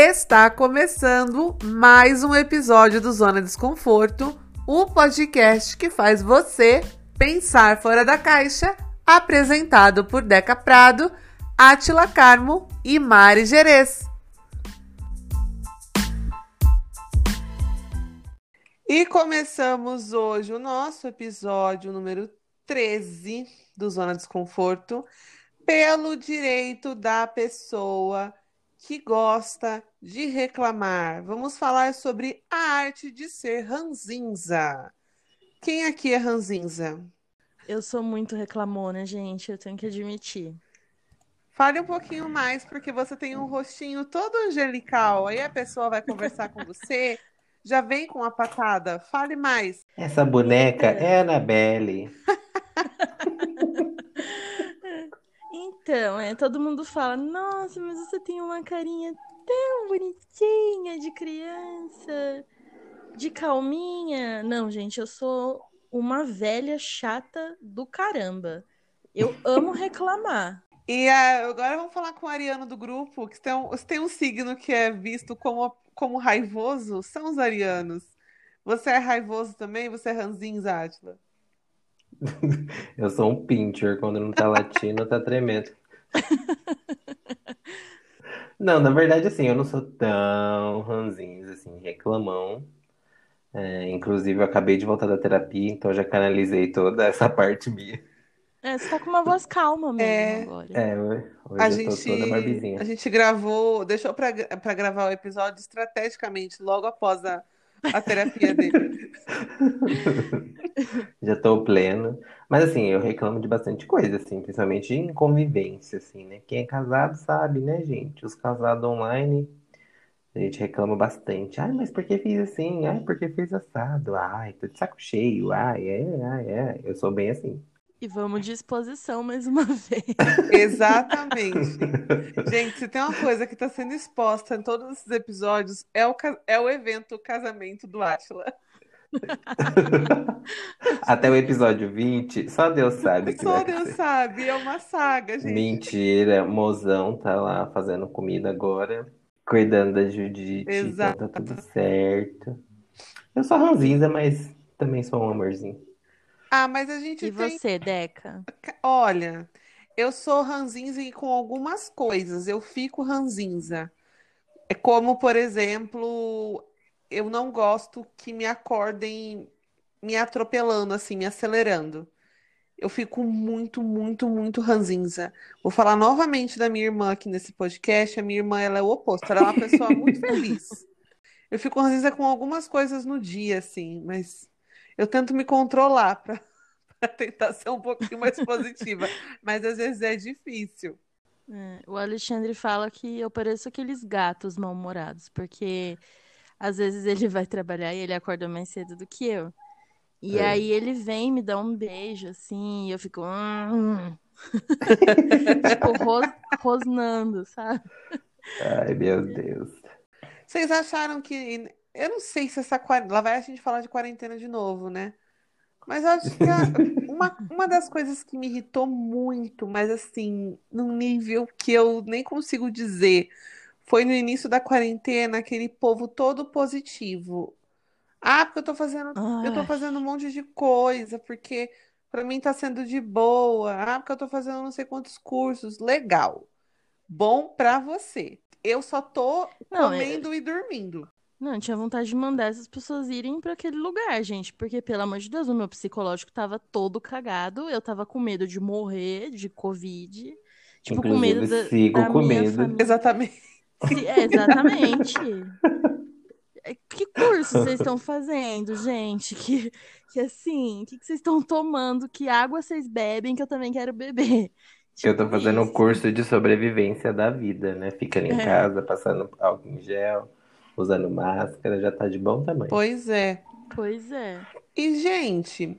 Está começando mais um episódio do Zona Desconforto, o podcast que faz você pensar fora da caixa, apresentado por Deca Prado, Atila Carmo e Mari Gerês. E começamos hoje o nosso episódio número 13 do Zona Desconforto pelo direito da pessoa que gosta de reclamar. Vamos falar sobre a arte de ser ranzinza. Quem aqui é ranzinza? Eu sou muito reclamona, gente, eu tenho que admitir. Fale um pouquinho mais, porque você tem um rostinho todo angelical. Aí a pessoa vai conversar com você, já vem com a patada. Fale mais. Essa boneca é a Annabelle. Então, é, todo mundo fala, nossa, mas você tem uma carinha tão bonitinha de criança, de calminha. Não, gente, eu sou uma velha chata do caramba. Eu amo reclamar. E uh, agora vamos falar com o Ariano do grupo, que tem um, tem um signo que é visto como, como raivoso, são os arianos. Você é raivoso também? Você é ranzinza, Átila? Eu sou um pincher, quando não tá latindo, tá tremendo. Não, na verdade, assim, eu não sou tão ranzinho, assim, reclamão. É, inclusive, eu acabei de voltar da terapia, então já canalizei toda essa parte minha. É, você tá com uma voz calma mesmo É. agora. É, hoje A eu gente, tô toda barbizinha. a gente gravou, deixou pra, pra gravar o episódio estrategicamente, logo após a, a terapia dele. Já tô pleno. Mas assim, eu reclamo de bastante coisa, assim, principalmente em convivência, assim, né? Quem é casado sabe, né, gente? Os casados online, a gente reclama bastante. Ai, mas por que fiz assim? Ai, por que fiz assado? Ai, tô de saco cheio. Ai, é, ai, é. Eu sou bem assim. E vamos de exposição mais uma vez. Exatamente. Gente, se tem uma coisa que tá sendo exposta em todos esses episódios, é o, é o evento o casamento do Átila. Até o episódio 20, só Deus sabe que Só vai Deus acontecer. sabe, é uma saga, gente. Mentira, mozão tá lá fazendo comida agora, cuidando da Judite, então Exato. tá tudo certo. Eu sou ranzinza, mas também sou um amorzinho. Ah, mas a gente E tem. você, Deca? Olha, eu sou ranzinza e com algumas coisas. Eu fico ranzinza. É como, por exemplo, eu não gosto que me acordem me atropelando, assim, me acelerando. Eu fico muito, muito, muito ranzinza. Vou falar novamente da minha irmã aqui nesse podcast. A minha irmã, ela é o oposto. Ela é uma pessoa muito feliz. Eu fico ranzinza com algumas coisas no dia, assim, mas eu tento me controlar para tentar ser um pouquinho mais positiva. Mas às vezes é difícil. É, o Alexandre fala que eu pareço aqueles gatos mal-humorados, porque às vezes ele vai trabalhar e ele acorda mais cedo do que eu. E É. aí ele vem me dar um beijo, assim, e eu fico. "Hum". Tipo, ros- rosnando, sabe? Ai, meu Deus. Vocês acharam que. Eu não sei se essa quarentena. Lá vai a gente falar de quarentena de novo, né? Mas eu acho que a- uma, uma das coisas que me irritou muito, mas assim, num nível que eu nem consigo dizer, foi no início da quarentena, aquele povo todo positivo. Ah, porque eu tô fazendo, eu tô Ai. fazendo um monte de coisa, porque pra mim tá sendo de boa. Ah, porque eu tô fazendo não sei quantos cursos. Legal. Bom pra você. Eu só tô Não, é- comendo e dormindo. Não, eu tinha vontade de mandar essas pessoas irem pra aquele lugar, gente, porque, pelo amor de Deus, o meu psicológico tava todo cagado, eu tava com medo de morrer de Covid, tipo, com medo Inclusive, da, sigo da com minha medo. família. Exatamente. É, exatamente. É, Que curso vocês estão fazendo, gente? Que, que assim, o que, que vocês estão tomando? Que água vocês bebem que eu também quero beber? Eu tô Tipo fazendo um isso. curso de sobrevivência da vida, né? Ficando em É. casa, passando álcool em gel, usando máscara, já tá de bom tamanho. Pois é. Pois é. E, gente,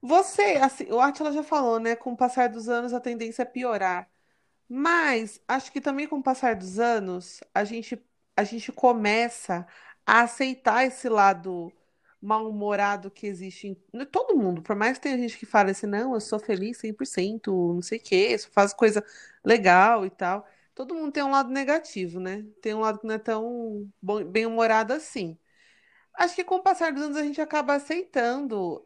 você, assim, o Átila já falou, né? Com o passar dos anos, a tendência é piorar. Mas acho que também com o passar dos anos, a gente, a gente começa a aceitar esse lado mal-humorado que existe em todo mundo. Por mais que tenha gente que fale assim, não, eu sou feliz 100%, não sei o quê, só faço coisa legal e tal. todo mundo tem um lado negativo, né? Tem um lado que não é tão bem-humorado assim. Acho que com o passar dos anos a gente acaba aceitando.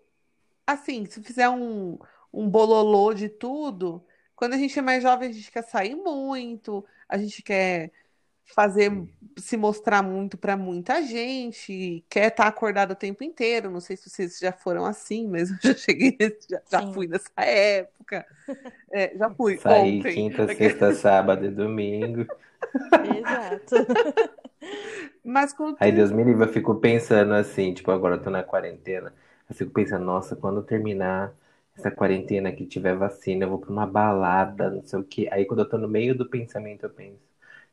Assim, se fizer um, um bololô de tudo, quando a gente é mais jovem, a gente quer sair muito, a gente quer fazer se mostrar muito para muita gente, quer estar tá acordado o tempo inteiro. Não sei se vocês já foram assim, mas eu já cheguei, já, já fui nessa época. É, já fui. Saí ontem. quinta, sexta, sábado e domingo. Exato. Mas com Aí Deus me livre, eu fico pensando assim, tipo, agora eu tô na quarentena. Eu fico pensando, nossa, quando terminar essa quarentena que tiver vacina, eu vou pra uma balada, não sei o quê. Aí quando eu tô no meio do pensamento, eu penso,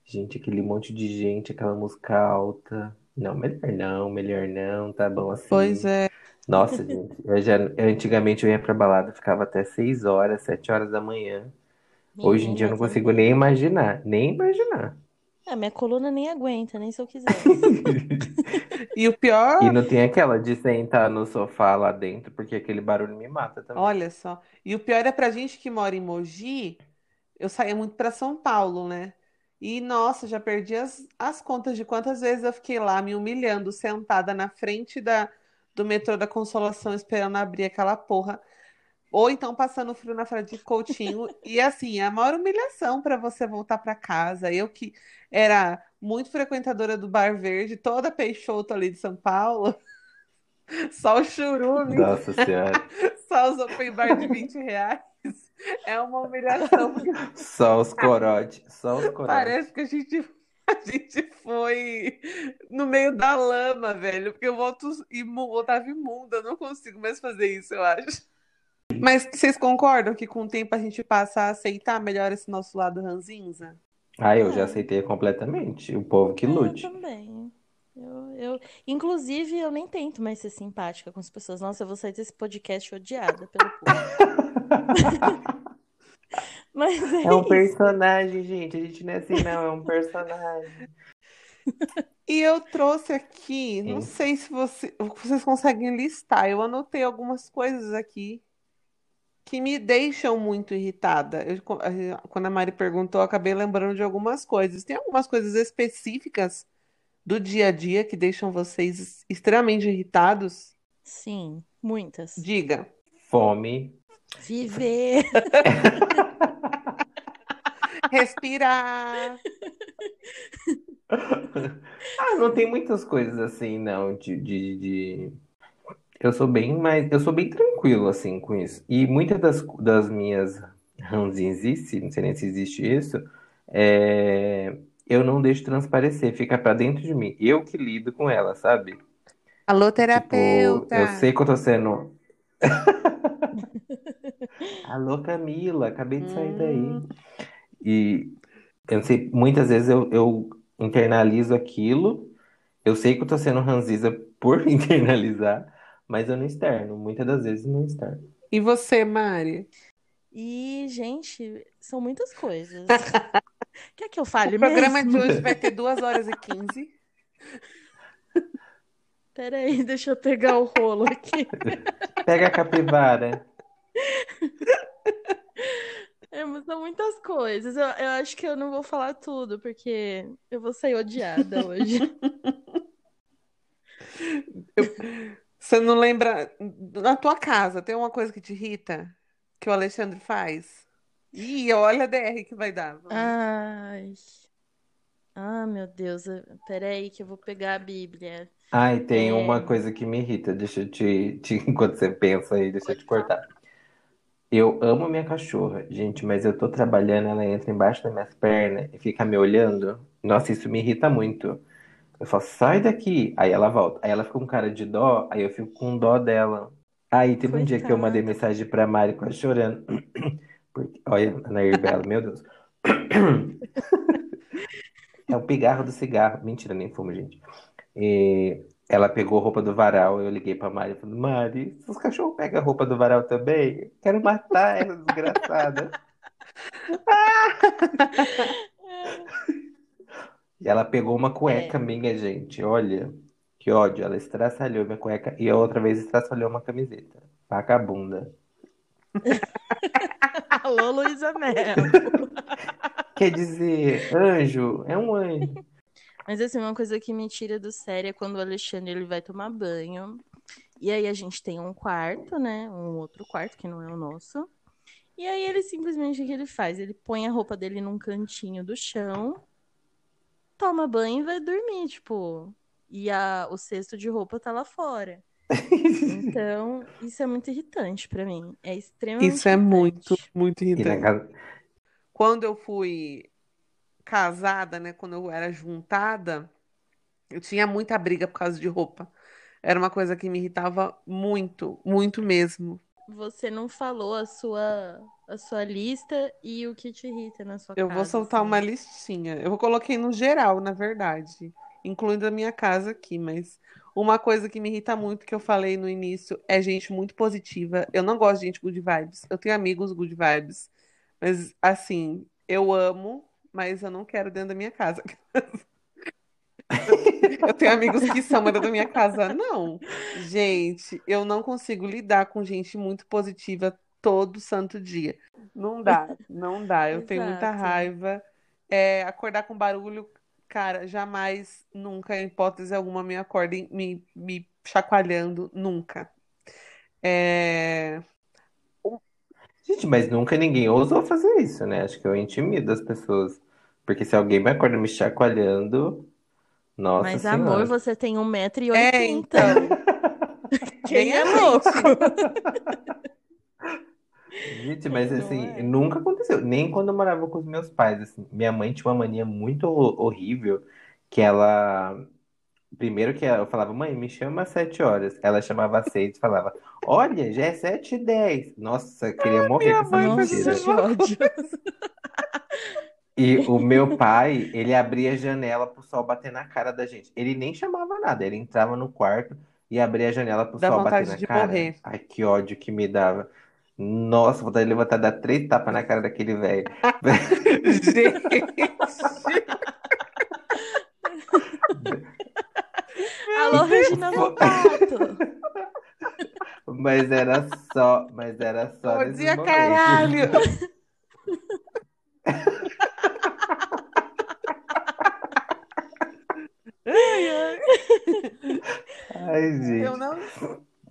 gente, aquele monte de gente, aquela música alta. Não, melhor não, melhor não, tá bom assim. Pois é. Nossa, gente, eu já, antigamente eu ia pra balada, ficava até 6 horas, 7 horas da manhã. Hoje em dia eu não consigo nem imaginar, nem imaginar. Ah, minha coluna nem aguenta, nem se eu quiser. E o pior, E não tem aquela de sentar no sofá lá dentro, porque aquele barulho me mata também. olha só. E o pior é pra gente que mora em Mogi, eu saía muito pra São Paulo, né? E nossa, já perdi as, as contas de quantas vezes eu fiquei lá me humilhando, sentada na frente da, do metrô da Consolação, esperando abrir aquela porra. Ou então passando frio na frente de Coutinho. E assim, é a maior humilhação para você voltar para casa. Eu que era muito frequentadora do Bar Verde, toda Peixoto ali de São Paulo, só o churume, Nossa Senhora. só os open bar de 20 reais. É uma humilhação, Só os corotes, só os corotes. parece que a gente, a gente foi no meio da lama, velho. Porque eu volto imu, voltava imunda, eu não consigo mais fazer isso, eu acho. Mas vocês concordam que com o tempo a gente passa a aceitar melhor esse nosso lado ranzinza? Ah, eu já aceitei completamente. O povo que É, eu lute. também. Eu, eu, inclusive, eu nem tento mais ser simpática com as pessoas. Nossa, eu vou sair desse podcast odiada pelo povo. Mas é É um isso. personagem, gente. A gente não é assim, não. É um personagem. E eu trouxe aqui, não Hein? sei se você- vocês conseguem listar. Eu anotei algumas coisas aqui que me deixam muito irritada. Eu, quando a Mari perguntou, eu acabei lembrando de algumas coisas. Tem algumas coisas específicas do dia a dia que deixam vocês extremamente irritados? Sim, muitas. Diga. Fome. Viver. Respirar. Ah, não tem muitas coisas assim, não, de, de, de- Eu sou bem mais... Eu sou bem tranquilo, assim, com isso. E muitas das, das minhas ranzinzice, não sei nem se existe isso, é... eu não deixo transparecer, fica pra dentro de mim. Eu que lido com ela, sabe? Alô, Tipo, terapeuta. eu sei que eu tô sendo... Alô, Camila, acabei de sair daí. Hum. E eu não sei, muitas vezes eu, eu internalizo aquilo. Eu sei que eu tô sendo ranziza por internalizar, mas eu não externo. Muitas das vezes não externo. E você, Mari? E, gente, são muitas coisas. Quer que eu fale O programa mesmo? de hoje vai ter 2 horas e 15. Peraí, deixa eu pegar o rolo aqui. Pega a capivara. É, mas são muitas coisas. Eu, eu acho que eu não vou falar tudo, porque eu vou sair odiada hoje. Você não lembra? Na tua casa, tem uma coisa que te irrita? Que o Alexandre faz? Ih, olha a DR que vai dar. Vamos. Ai. Ah, meu Deus. Peraí que eu vou pegar a Bíblia. Ai, tem É. uma coisa que me irrita. Deixa eu te, te- Enquanto você pensa aí, deixa eu te cortar. Eu amo minha cachorra, gente, mas eu tô trabalhando, ela entra embaixo das minhas pernas e fica me olhando. Nossa, isso me irrita muito. Eu falo, sai daqui. Aí ela volta. Aí ela fica com cara de dó, aí eu fico com dó dela. Aí teve um dia que eu Coitada. mandei mensagem pra Mari quase chorando. Porque, olha, a Nair Bela, meu Deus. É o pigarro do cigarro. Mentira, nem fumo, gente. E ela pegou roupa do varal, eu liguei pra Mari e falei, Mari, os cachorros pegam a roupa do varal também? Quero matar essa desgraçada. E ela pegou uma cueca É. minha, gente. Olha, que ódio. Ela estraçalhou minha cueca e a outra vez estraçalhou uma camiseta. Vagabunda. Alô, Luísa Mel. Quer dizer, anjo, é um anjo. Mas assim, uma coisa que me tira do sério é quando o Alexandre ele vai tomar banho. E aí a gente tem um quarto, né? Um outro quarto que não é o nosso. E aí ele simplesmente o que ele faz? Ele põe a roupa dele num cantinho do chão, toma banho e vai dormir, tipo. E a, o cesto de roupa tá lá fora. Então, isso é muito irritante pra mim. É extremamente Isso é muito, irritante. muito na irritante. casa... Quando eu fui casada, né? Quando eu era juntada, eu tinha muita briga por causa de roupa. Era uma coisa que me irritava muito, muito mesmo. Você não falou a sua, a sua lista e o que te irrita na sua Eu vou casa, soltar assim. uma listinha. Eu coloquei no geral, na verdade, incluindo a minha casa aqui, mas uma coisa que me irrita muito, que eu falei no início, é gente muito positiva. Eu não gosto de gente good vibes. Eu tenho amigos good vibes, mas assim, eu amo, mas eu não quero dentro da minha casa. Eu tenho amigos que são, mas dentro da minha casa não. Gente, eu não consigo lidar com gente muito positiva todo santo dia. Não dá, não dá. Eu tenho muita raiva. É, acordar com barulho, cara, jamais, nunca, em hipótese alguma, me acordem me, me chacoalhando, nunca. É, Gente, mas nunca ninguém ousou fazer isso, né? Acho que eu intimido as pessoas. Porque se alguém me acorda me chacoalhando, nossa Mas, senhora. amor, você tem 1,80m. É, então. Quem é louco? Gente, mas Não assim, é? nunca aconteceu. Nem quando eu morava com os meus pais, assim. Minha mãe tinha uma mania muito horrível que ela. Primeiro que eu falava, mãe, me chama às sete horas. Ela chamava às seis e falava, olha, já é sete e dez. Nossa, eu queria morrer minha com essa mãe faz mentira. isso Nossa, que ódio. E o meu pai, ele abria a janela pro sol bater na cara da gente. Ele nem chamava nada, ele entrava no quarto e abria a janela pro Dá sol bater vontade na de cara. morrer. Ai, que ódio que me dava. Nossa, vontade de levantar e dar três tapas na cara daquele velho. Gente, Alô, Regina Volpato. Mas era só, mas era só bom nesses dia, momentos. caralho! Ai, ai. Ai, gente. Eu não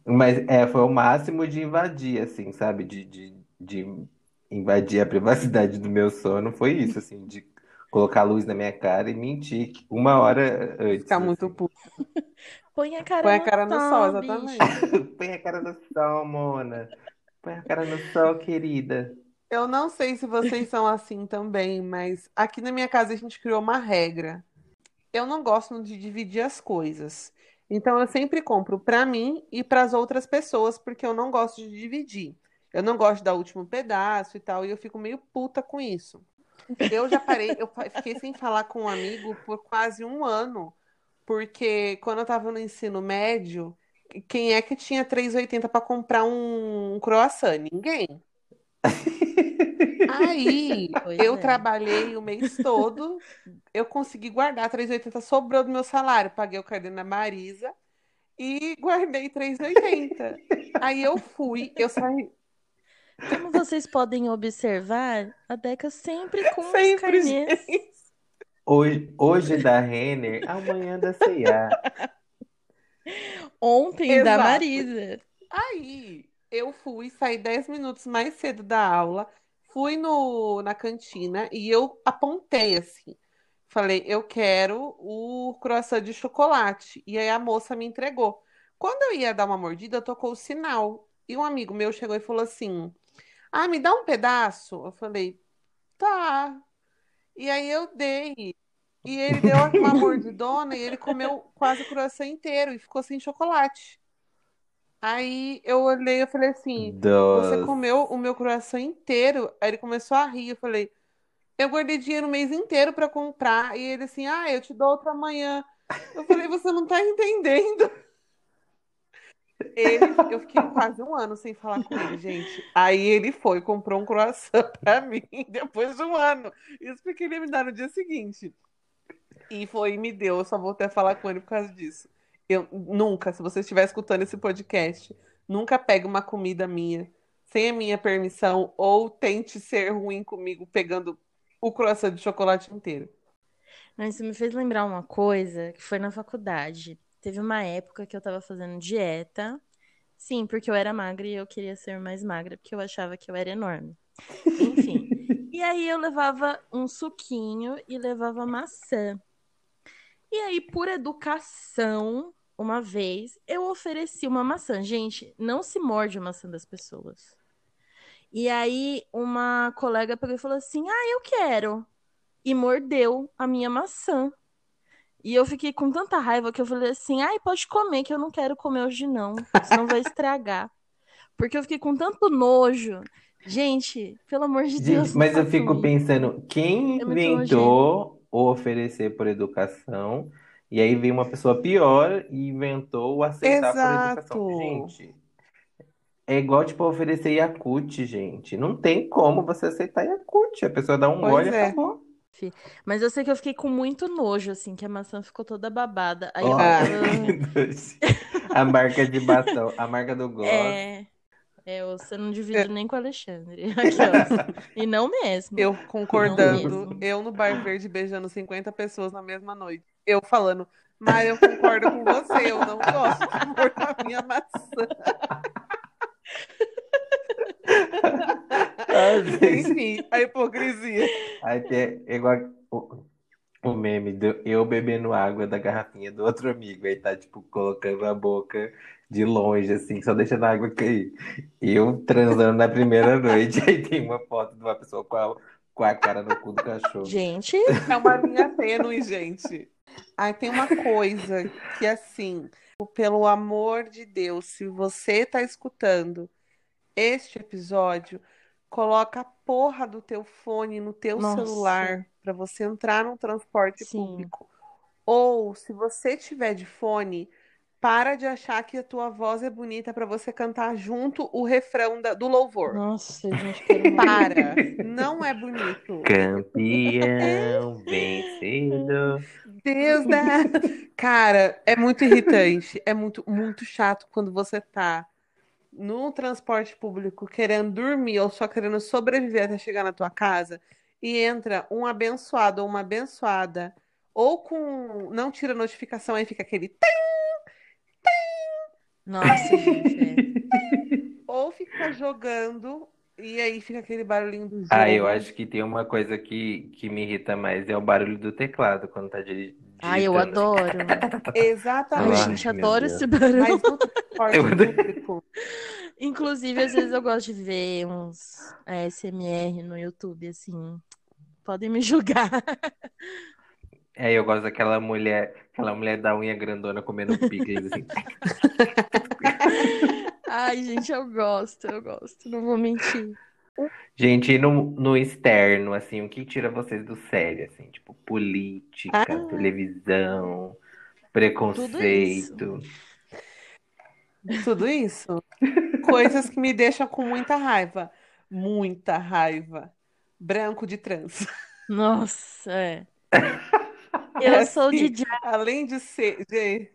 Mas é, foi o máximo de invadir, assim, sabe? De, de, de invadir a privacidade do meu sono. Foi isso, assim, de colocar a luz na minha cara e mentir uma hora antes. ficar muito assim. puto. Põe a cara Põe a no cara no sol, sol, exatamente. Põe a cara no sol, Mona. Põe a cara no sol, querida. Eu não sei se vocês são assim também, mas aqui na minha casa a gente criou uma regra. Eu não gosto de dividir as coisas. Então eu sempre compro pra mim e para as outras pessoas, porque eu não gosto de dividir. Eu não gosto de dar último pedaço e tal, e eu fico meio puta com isso. Eu já parei, eu fiquei sem falar com um amigo por quase um ano, porque quando eu tava no ensino médio, quem é que tinha 3,80 para comprar um croissant? Ninguém. Aí Pois eu é. trabalhei o mês todo, eu consegui guardar 3,80, sobrou do meu salário, paguei o carnê na Marisa e guardei 3,80. Aí eu fui, eu saí Como vocês podem observar, a Deca sempre com os sempre, carnês. gente. Hoje, hoje da Renner, amanhã da C&A. Ontem da Exato. Marisa. Aí eu fui, saí 10 minutos mais cedo da aula, fui no, na cantina e eu apontei assim. Falei, eu quero o croissant de chocolate. E aí a moça me entregou. Quando eu ia dar uma mordida, tocou o sinal. E um amigo meu chegou e falou assim: Ah, me dá um pedaço? Eu falei, tá. E aí eu dei. E ele deu uma mordidona e ele comeu quase o croissant inteiro e ficou sem chocolate. Aí eu olhei e falei assim: Você comeu o meu croissant inteiro? Aí ele começou a rir. Eu falei: Eu guardei dinheiro o mês inteiro pra comprar. E ele assim: Ah, eu te dou outro amanhã. Eu falei: Você não tá entendendo. Ele, eu fiquei quase um ano sem falar com ele, gente. Aí ele foi, comprou um croissant pra mim depois de um ano. Isso porque ele ia me dar no dia seguinte. E foi e me deu. Eu só voltei a falar com ele por causa disso. Eu nunca, se você estiver escutando esse podcast, nunca pegue uma comida minha sem a minha permissão ou tente ser ruim comigo pegando o croissant de chocolate inteiro. Mas isso me fez lembrar uma coisa que foi na faculdade. Teve uma época que eu tava fazendo dieta. Sim, porque eu era magra e eu queria ser mais magra, porque eu achava que eu era enorme. Enfim. e aí eu levava um suquinho e levava maçã. E aí, por educação, uma vez, eu ofereci uma maçã. Gente, não se morde a maçã das pessoas. E aí, uma colega pegou e falou assim: Ah, eu quero. E mordeu a minha maçã. E eu fiquei com tanta raiva que eu falei assim: Ai, pode comer, que eu não quero comer hoje, não. Senão vai estragar. Porque eu fiquei com tanto nojo. Gente, pelo amor de Deus. Gente, mas eu façam fico pensando, quem É inventou o oferecer por educação? E aí veio uma pessoa pior e inventou o aceitar por educação. Exato. Gente, é igual, tipo, oferecer Yakult, gente. Não tem como você aceitar Yakult. A pessoa dá um Pois gole e é. acabou. Mas eu sei que eu fiquei com muito nojo, assim, que a maçã ficou toda babada. Aí eu. Ó, Ah. a marca de batom, a marca do Gloss. É. É, você não divide nem com o Alexandre. Aquelas. E não mesmo. Eu concordando, mesmo. eu no Bar Verde beijando 50 pessoas na mesma noite. Eu falando, mas eu concordo com você, eu não gosto de morder a minha maçã. Enfim, a hipocrisia. Aí tem é igual o, o meme do eu bebendo água da garrafinha do outro amigo. Aí tá, tipo, colocando a boca de longe, assim, só deixando a água cair. Eu transando na primeira noite. Aí tem uma foto de uma pessoa com a, com a cara no cu do cachorro. Gente, É uma linha tênue, gente. Aí tem uma coisa que, assim, pelo amor de Deus, se você tá escutando este episódio, coloca a porra do teu fone no teu Nossa. celular para você entrar no transporte Sim. público. Ou, se você tiver de fone, para de achar que a tua voz é bonita para você cantar junto o refrão da- do louvor. nossa, gente, morrer. Para, não é bonito. Campeão vencido. Deus da. Cara, é muito irritante. É muito, muito chato quando você tá no transporte público querendo dormir ou só querendo sobreviver até chegar na tua casa e entra um abençoado ou uma abençoada ou com. Não tira notificação, aí fica aquele. tim, Nossa, gente, é. Ou fica jogando e aí fica aquele barulhinho do jogo. Ah, eu acho que tem uma coisa que, que me irrita mais, é o barulho do teclado quando tá diri- Ai, eu adoro. Exatamente. Ai, gente, adoro Deus. esse barulho. Mas no transporte Eu- público. Inclusive, às vezes eu gosto de ver uns é, SMR no YouTube, assim. Podem me julgar. É, eu gosto daquela mulher, aquela mulher da unha grandona comendo picles, assim. Ai, gente, eu gosto, eu gosto, não vou mentir. Gente, e no, no externo, assim, o que tira vocês do sério, assim? Tipo, política, Ah. televisão, preconceito. Tudo isso? Coisas que me deixam com muita raiva. Muita raiva. Branco de trans. Nossa, é. Eu sou Assim, de Além de ser. Gente,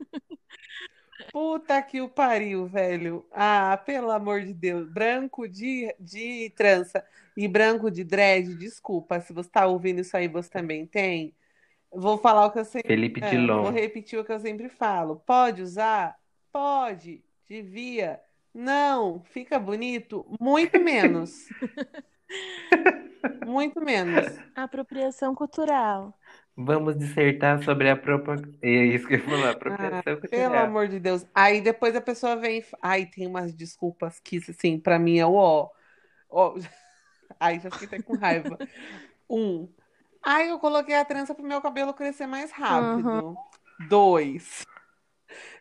puta que o pariu, velho. Ah, pelo amor de Deus. Branco de, de trança e branco de dread, desculpa. Se você tá ouvindo isso aí, você também tem. Vou falar o que eu sempre. Felipe É, Dilon. vou repetir o que eu sempre falo. Pode usar? Pode. Devia. Não. Fica bonito? Muito menos. Muito menos. apropriação cultural. Vamos dissertar sobre a própria. É isso que eu ia falar, apropriação Pelo cultural. amor de Deus. Aí depois a pessoa vem. e Ai, tem umas desculpas que, assim, pra mim é o ó. Ó. Aí já fiquei até com raiva. Um. Ai, eu coloquei a trança pro meu cabelo crescer mais rápido. Dois.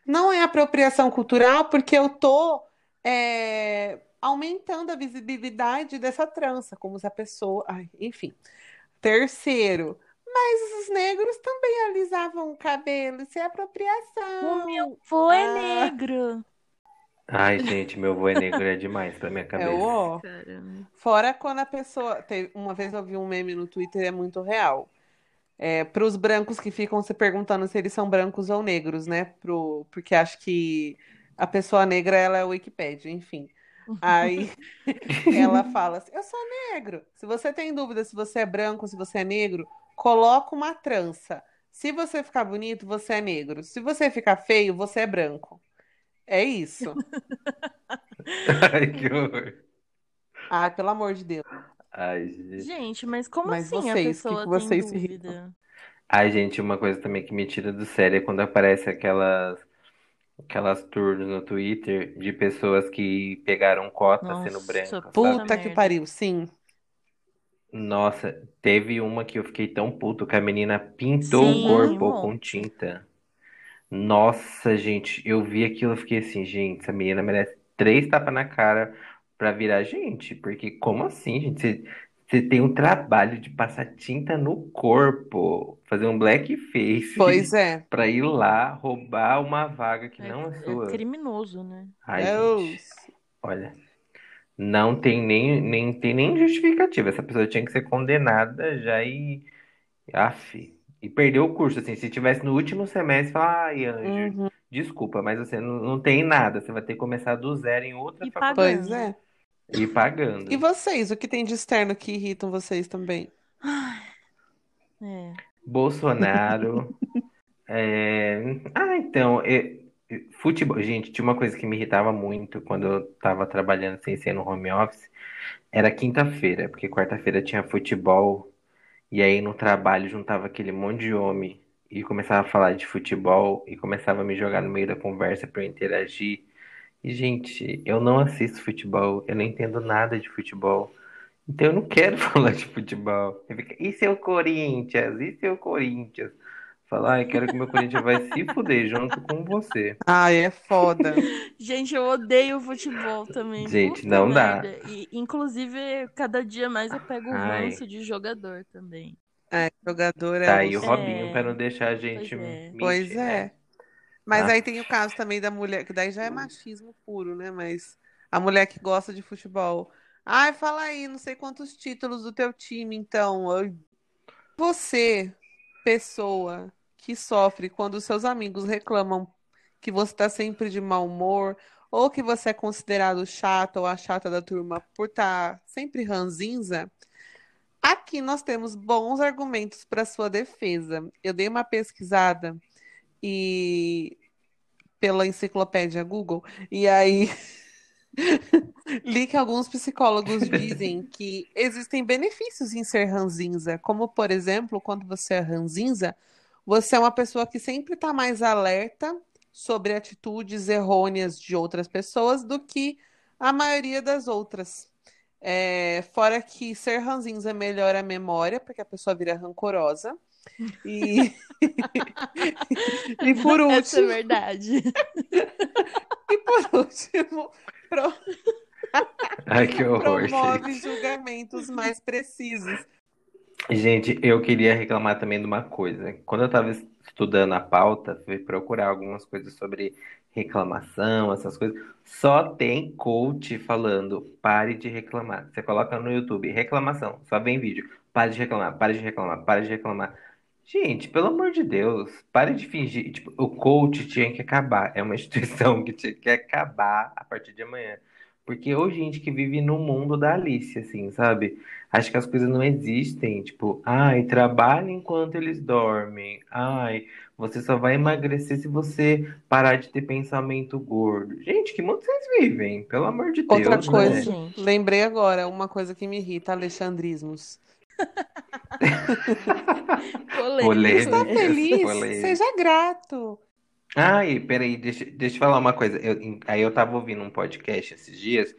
Não é apropriação cultural porque eu tô é, aumentando a visibilidade dessa trança, como se a pessoa. Ai, enfim. Terceiro. Mas os negros também alisavam o cabelo. Isso é apropriação. O meu vô é Ah. negro. Ai, gente, meu avô é negro é demais pra minha É cabeça. o ó. Fora quando a pessoa. Uma vez eu vi um meme no Twitter, é muito real. É, para os brancos que ficam se perguntando se eles são brancos ou negros, né? Pro, porque acho que a pessoa negra ela é o Wikipédia, enfim. Aí ela fala assim: Eu sou negro. Se você tem dúvida se você é branco, se você é negro, coloca uma trança. Se você ficar bonito, você é negro. Se você ficar feio, você é branco. É isso. Ai, que horror. Ah, pelo amor de Deus. Ai, gente. Gente, mas como Mas assim a vocês, que pessoa que tem vocês se irritam? dúvida? Ai, gente, uma coisa também que me tira do sério é quando aparece aquelas, aquelas tours no Twitter de pessoas que pegaram cota sendo Nossa, branca, puta sabe? Puta que pariu, sim. Nossa, teve uma que eu fiquei tão puto que a menina pintou o Sim, corpo com tinta. Nossa, gente, eu vi aquilo e fiquei assim, gente, essa menina merece três tapas na cara pra virar gente. Porque como assim, gente? Você, você tem um trabalho de passar tinta no corpo, fazer um blackface Pois é. pra ir lá roubar uma vaga que É, não é é sua. criminoso, né? Ai, Deus. gente, olha, não tem nem, nem, tem nem justificativa. Essa pessoa tinha que ser condenada já e. Aff. E perdeu o curso, assim, se tivesse no último semestre, falar, ai, Anjo, Uhum. desculpa, mas você não, não tem nada, você vai ter que começar do zero em outra E faculdade. Pois pagando. é. E pagando. E vocês, o que tem de externo que irritam vocês também? É. Bolsonaro. é, Ah, então, é, futebol. Gente, tinha uma coisa que me irritava muito quando eu tava trabalhando sem ser no home office. Era quinta-feira, porque quarta-feira tinha futebol. E aí no trabalho juntava aquele monte de homem e começava a falar de futebol e começava a me jogar no meio da conversa para eu interagir. E, gente, eu não assisto futebol, eu não entendo nada de futebol. Então eu não quero falar de futebol. Eu fico, e seu Corinthians? E seu Corinthians? Falar, eu quero que meu Corinthians vai se fuder junto com você. Ai, é foda. Gente, eu odeio futebol também. Gente, não dá. merda. E, inclusive, cada dia mais eu pego o Ai. ranço de jogador também. É, jogador é Tá aí o. Robinho É, pra não deixar a gente pois é. mentir, Pois né? é. Mas Ah. aí tem o caso também da mulher, que daí já é machismo puro, né? Mas a mulher que gosta de futebol. Ai, fala aí, não sei quantos títulos do teu time, então. Ai, Você, pessoa que sofre quando seus amigos reclamam que você tá sempre de mau humor, ou que você é considerado chato ou a chata da turma por estar sempre ranzinza, aqui nós temos bons argumentos para sua defesa. Eu dei uma pesquisada e pela enciclopédia Google, e aí li que alguns psicólogos dizem que existem benefícios em ser ranzinza, como por exemplo, quando você é ranzinza, você é uma pessoa que sempre está mais alerta sobre atitudes errôneas de outras pessoas do que a maioria das outras. É, fora que ser ranzinza melhora a memória, porque a pessoa vira rancorosa. E, e por Essa é último, verdade. e por último, pro- Ai, que horror, promove gente. julgamentos mais precisos. Gente, eu queria reclamar também de uma coisa. Quando eu estava estudando a pauta, fui procurar algumas coisas sobre reclamação, essas coisas. Só tem coach falando, pare de reclamar. Você coloca no YouTube, reclamação, só vem vídeo. Pare de reclamar, pare de reclamar, pare de reclamar. Gente, pelo amor de Deus, pare de fingir. Tipo, o coach tinha que acabar. É uma instituição que tinha que acabar a partir de amanhã. Porque hoje gente que vive no mundo da Alice, assim, sabe? Acho que as coisas não existem. Tipo, ai, trabalhe enquanto eles dormem. Ai, você só vai emagrecer se você parar de ter pensamento gordo. Gente, que mundo vocês vivem? Pelo amor de Outra Deus, coisa, né? lembrei agora, uma coisa que me irrita, alexandrismos. Polêmico. Está feliz? polêmica. Seja grato. Ai, peraí, deixa, deixa eu falar uma coisa. Eu- aí eu tava ouvindo um podcast esses dias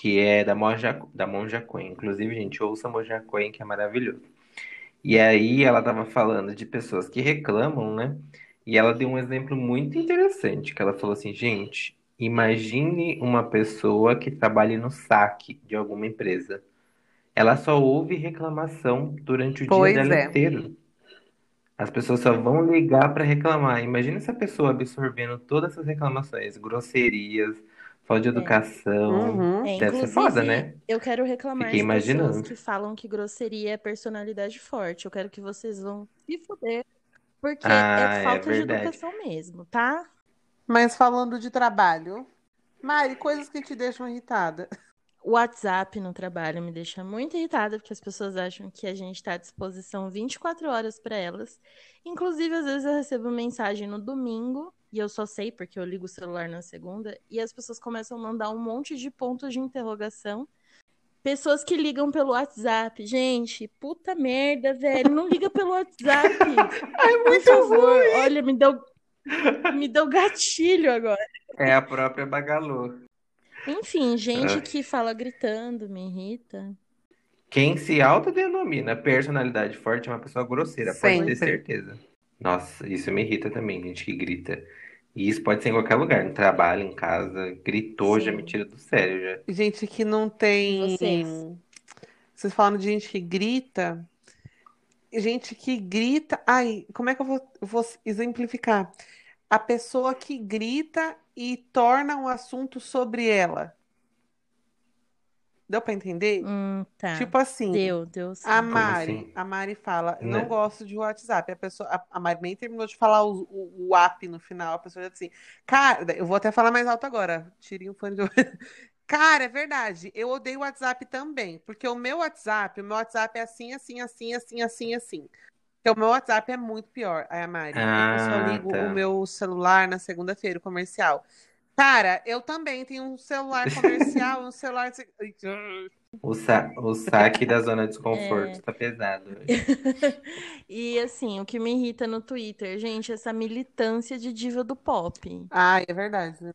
que é da Monja, da Monja Coen. Inclusive, gente, ouça a Monja Coen, que é maravilhoso. E aí ela tava falando de pessoas que reclamam, né? E ela deu um exemplo muito interessante, que ela falou assim, gente, imagine uma pessoa que trabalha no saque de alguma empresa. Ela só ouve reclamação durante o dia Pois dela é. inteiro. As pessoas só vão ligar para reclamar. Imagina essa pessoa absorvendo todas essas reclamações, grosserias, falta de educação. Uhum. É, Deve ser foda, né? eu quero reclamar Fiquei de pessoas imaginando. que falam que grosseria é personalidade forte. Eu quero que vocês vão se fuder, porque Ah, é é falta de verdade. educação mesmo, tá? Mas falando de trabalho, Mari, coisas que te deixam irritada. O WhatsApp no trabalho me deixa muito irritada, porque as pessoas acham que a gente está à disposição 24 horas para elas. Inclusive, às vezes eu recebo mensagem no domingo, e eu só sei porque eu ligo o celular na segunda, e as pessoas começam a mandar um monte de pontos de interrogação. Pessoas que ligam pelo WhatsApp. Gente, puta merda, velho. Não liga pelo WhatsApp. Ai, Por muito favor. ruim. Olha, me deu, me deu gatilho agora. É a própria Bagalô. Enfim, gente Ah. que fala gritando me irrita. Quem se autodenomina personalidade forte é uma pessoa grosseira, pode Sempre. ter certeza. Nossa, isso me irrita também, gente que grita. E isso pode ser em qualquer lugar, no trabalho, em casa. Gritou, já Sim. me tira do sério, já. Gente que não tem. Vocês? Vocês falam de gente que grita. Gente que grita. Ai, como é que eu vou, vou exemplificar? A pessoa que grita e torna um assunto sobre ela. Deu pra entender? Hum, tá. Tipo assim, Deu, deu sim. a Mari, assim? a Mari fala, Né? não gosto de WhatsApp. A pessoa, a, a Mari nem terminou de falar o, o, o app no final. A pessoa já disse assim, cara, eu vou até falar mais alto agora. Tirei o fone de ouvido. Cara, é verdade. Eu odeio o WhatsApp também, porque o meu WhatsApp, o meu WhatsApp é assim, assim, assim, assim, assim, assim. Porque o meu WhatsApp é muito pior. Aí a Mari, eu só Ah, ligo tá. o meu celular na segunda-feira, o comercial. Cara, eu também tenho um celular comercial, um celular. O, sa o saque da zona de desconforto É. tá pesado. E assim, o que me irrita no Twitter, gente, essa militância de diva do pop. Ai, é verdade. né?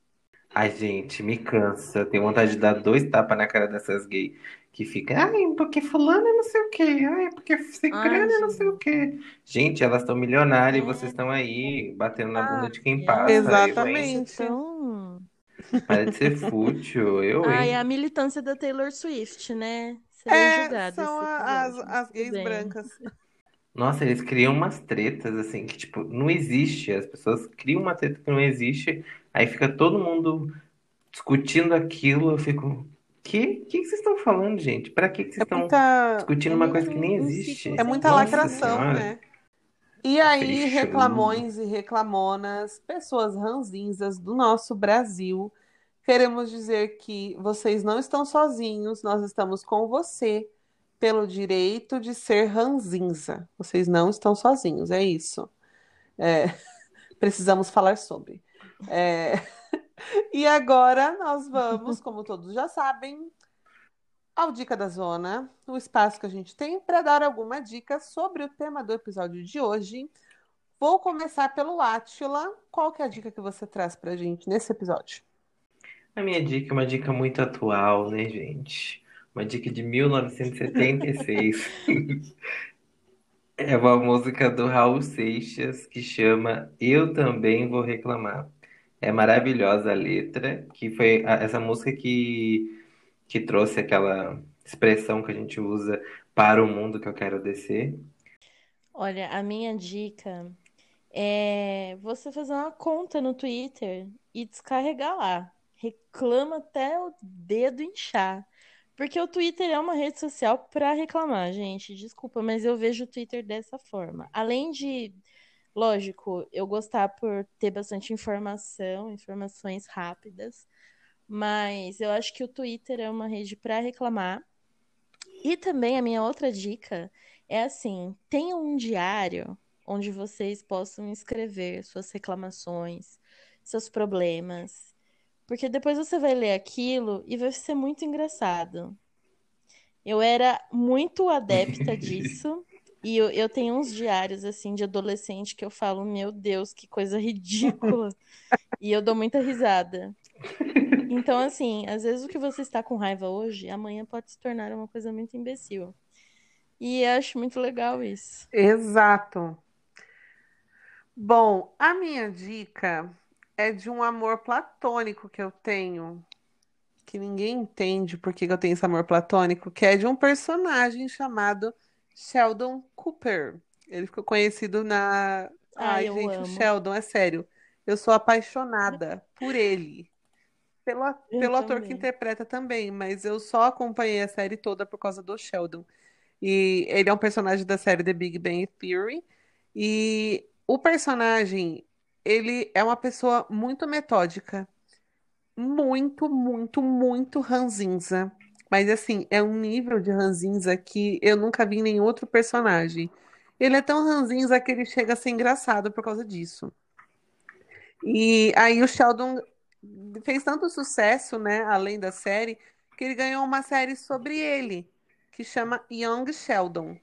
Ai, gente, me cansa. Eu tenho vontade de dar dois tapas na cara dessas gays que fica, ai, porque fulano é não sei o quê, ai, porque cicrano é não sei o quê. Gente, elas estão milionárias e vocês estão aí batendo na bunda de quem Ai, passa. Exatamente. Então... Para de ser fútil, eu, Ah, hein? é a militância da Taylor Swift, né? É, são a- as, as gays bem. brancas. Nossa, eles criam umas tretas, assim, que, tipo, não existe. As pessoas criam uma treta que não existe, aí fica todo mundo discutindo aquilo. Eu fico, que? O que que vocês estão falando, gente? Pra que que vocês É estão muita, discutindo É uma muito coisa que nem existe? é muita Nossa lacração, Senhora. né? E aí, Triste, reclamões e reclamonas, pessoas ranzinzas do nosso Brasil, queremos dizer que vocês não estão sozinhos, nós estamos com você pelo direito de ser ranzinza. Vocês não estão sozinhos, é isso. É, precisamos falar sobre. É, e agora nós vamos, como todos já sabem, ao Dica da Zona, o espaço que a gente tem para dar alguma dica sobre o tema do episódio de hoje. Vou começar pelo Átila. Qual que é a dica que você traz pra gente nesse episódio? A minha dica é uma dica muito atual, né, gente? Uma dica de 1976. É uma música do Raul Seixas que chama Eu Também Vou Reclamar. É maravilhosa a letra, que foi a- essa música que, que trouxe aquela expressão que a gente usa para o mundo que eu quero descer. Olha, a minha dica é você fazer uma conta no Twitter e descarregar lá. Reclama até o dedo inchar. Porque o Twitter é uma rede social para reclamar, gente. Desculpa, mas eu vejo o Twitter dessa forma. Além de, lógico, eu gostar por ter bastante informação, informações rápidas, mas eu acho que o Twitter é uma rede para reclamar. E também a minha outra dica é assim: tenha um diário onde vocês possam escrever suas reclamações, seus problemas. Porque depois você vai ler aquilo e vai ser muito engraçado. Eu era muito adepta disso. E eu, eu tenho uns diários, assim, de adolescente que eu falo, meu Deus, que coisa ridícula. E eu dou muita risada. Então, assim, às vezes o que você está com raiva hoje, amanhã pode se tornar uma coisa muito imbecil. E eu acho muito legal isso. Exato. Bom, a minha dica é de um amor platônico que eu tenho, que ninguém entende por que eu tenho esse amor platônico, que é de um personagem chamado Sheldon Cooper. Ele ficou conhecido na. Ai, Ai, gente, o. Sheldon, é sério. Eu sou apaixonada por ele. Pelo, Eu pelo ator que interpreta também, mas eu só acompanhei a série toda por causa do Sheldon. E ele é um personagem da série The Big Bang Theory. E o personagem, ele é uma pessoa muito metódica. muito, muito, muito ranzinza. Mas assim, é um nível de ranzinza que eu nunca vi em nenhum outro personagem. Ele é tão ranzinza que ele chega a ser engraçado por causa disso. E aí o Sheldon fez tanto sucesso, né, além da série, que ele ganhou uma série sobre ele, que chama Young Sheldon.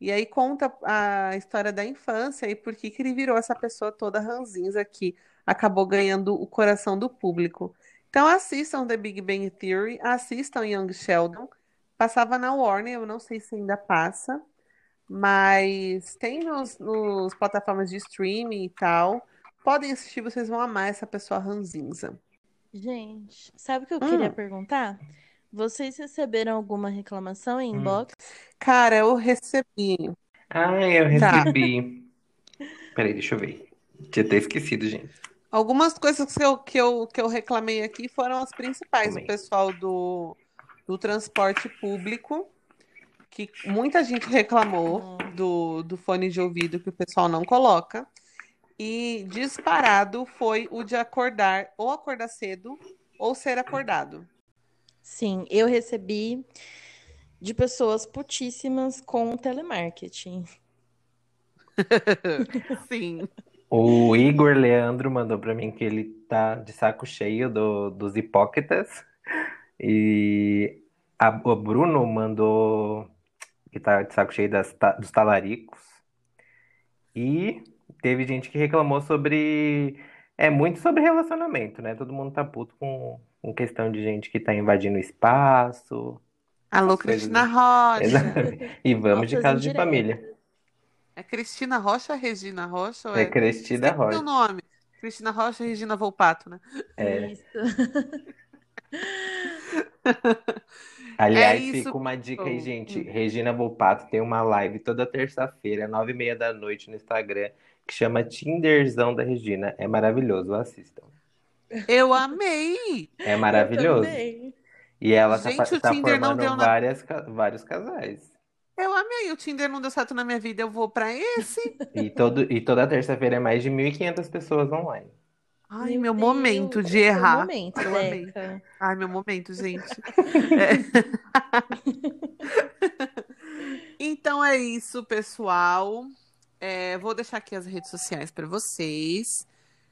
E aí conta a história da infância e por que que ele virou essa pessoa toda ranzinza que acabou ganhando o coração do público. Então assistam The Big Bang Theory, assistam Young Sheldon. Passava na Warner, eu não sei se ainda passa, mas tem nos, nos plataformas de streaming e tal. Podem assistir, vocês vão amar essa pessoa ranzinza. Gente, sabe o que eu Hum. queria perguntar? Vocês receberam alguma reclamação em Hum. inbox? Cara, eu recebi. Ah, eu Tá. recebi. Peraí, deixa eu ver. Tinha até esquecido, gente. Algumas coisas que eu, que eu, que eu reclamei aqui foram as principais. O Também. pessoal do, do transporte público, que muita gente reclamou Hum. do, do fone de ouvido que o pessoal não coloca. E disparado foi o de acordar, ou acordar cedo, ou ser acordado. Sim, eu recebi de pessoas putíssimas com telemarketing. Sim. O Igor Leandro mandou pra mim que ele tá de saco cheio do- dos hipócritas. E a, o Bruno mandou que tá de saco cheio das ta- dos talaricos. E teve gente que reclamou sobre. É muito sobre relacionamento, né? Todo mundo tá puto com, com questão de gente que tá invadindo o espaço. Alô, Cristina? Rocha. E vamos de Altas casa de família. É Cristina Rocha ou Regina Rocha? Ou É é... Cristina Esqueci o Rocha. nome. Cristina Rocha e Regina Volpato, né? É. Isso. Aliás, É isso, fica uma dica aí, gente. Regina Volpato tem uma live toda terça-feira, nove e meia da noite no Instagram, que chama Tinderzão da Regina. É maravilhoso, assistam. Eu amei! É maravilhoso. E ela tá, Gente, o tá não formando deu na- várias, ca- vários casais. Eu amei. O Tinder não deu certo na minha vida, eu vou pra esse. E, todo, e toda terça-feira é mais de 1.500 pessoas online. Ai, meu Deus, momento de errar. momento, Eu amei. Deca. Ai, meu momento, gente. É. Então é isso, pessoal. É, vou deixar aqui as redes sociais para vocês.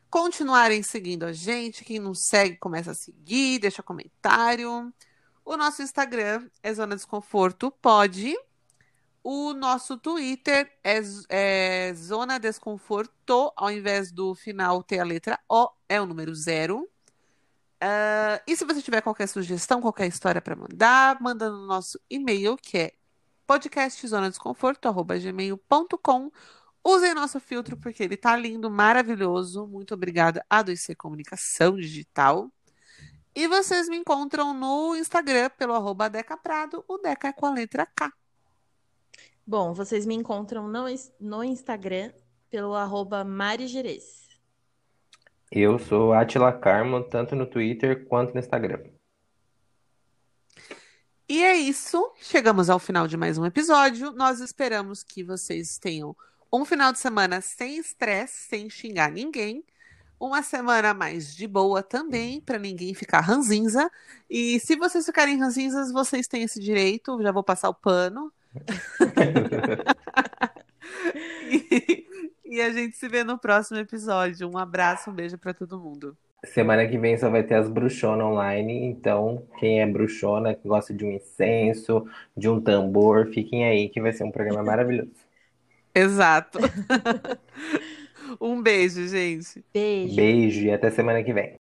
Continuarem seguindo a gente. Quem não segue, começa a seguir, deixa comentário. O nosso Instagram é Zona Desconforto Pode. O nosso Twitter é, é Zona Desconforto, ao invés do final ter a letra O, é o número zero. Ah, e se você tiver qualquer sugestão, qualquer história para mandar, manda no nosso e-mail, que é podcastzonadesconforto.gmail.com. Usem nosso filtro, porque ele tá lindo, maravilhoso. Muito obrigada a 2C Comunicação Digital. E vocês me encontram no Instagram pelo arroba Deca Prado. O Deca é com a letra K. Bom, vocês me encontram no, no Instagram pelo arroba Mari Gerês. Eu sou Atila Carmo, tanto no Twitter quanto no Instagram. E é isso. Chegamos ao final de mais um episódio. Nós esperamos que vocês tenham um final de semana sem estresse, sem xingar ninguém. Uma semana mais de boa também, para ninguém ficar ranzinza. E se vocês ficarem ranzinzas, vocês têm esse direito. Já vou passar o pano. E, e a gente se vê no próximo episódio. Um abraço, um beijo para todo mundo. Semana que vem só vai ter as bruxonas online, então quem é bruxona, que gosta de um incenso, de um tambor, fiquem aí que vai ser um programa maravilhoso. Exato. Um beijo, gente. Beijo. Beijo e até semana que vem.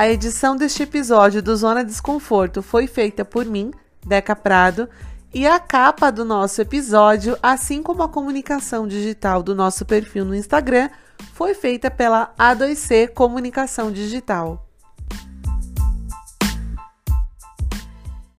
A edição deste episódio do Zona Desconforto foi feita por mim, Deca Prado, e a capa do nosso episódio, assim como a comunicação digital do nosso perfil no Instagram, foi feita pela A2C Comunicação Digital.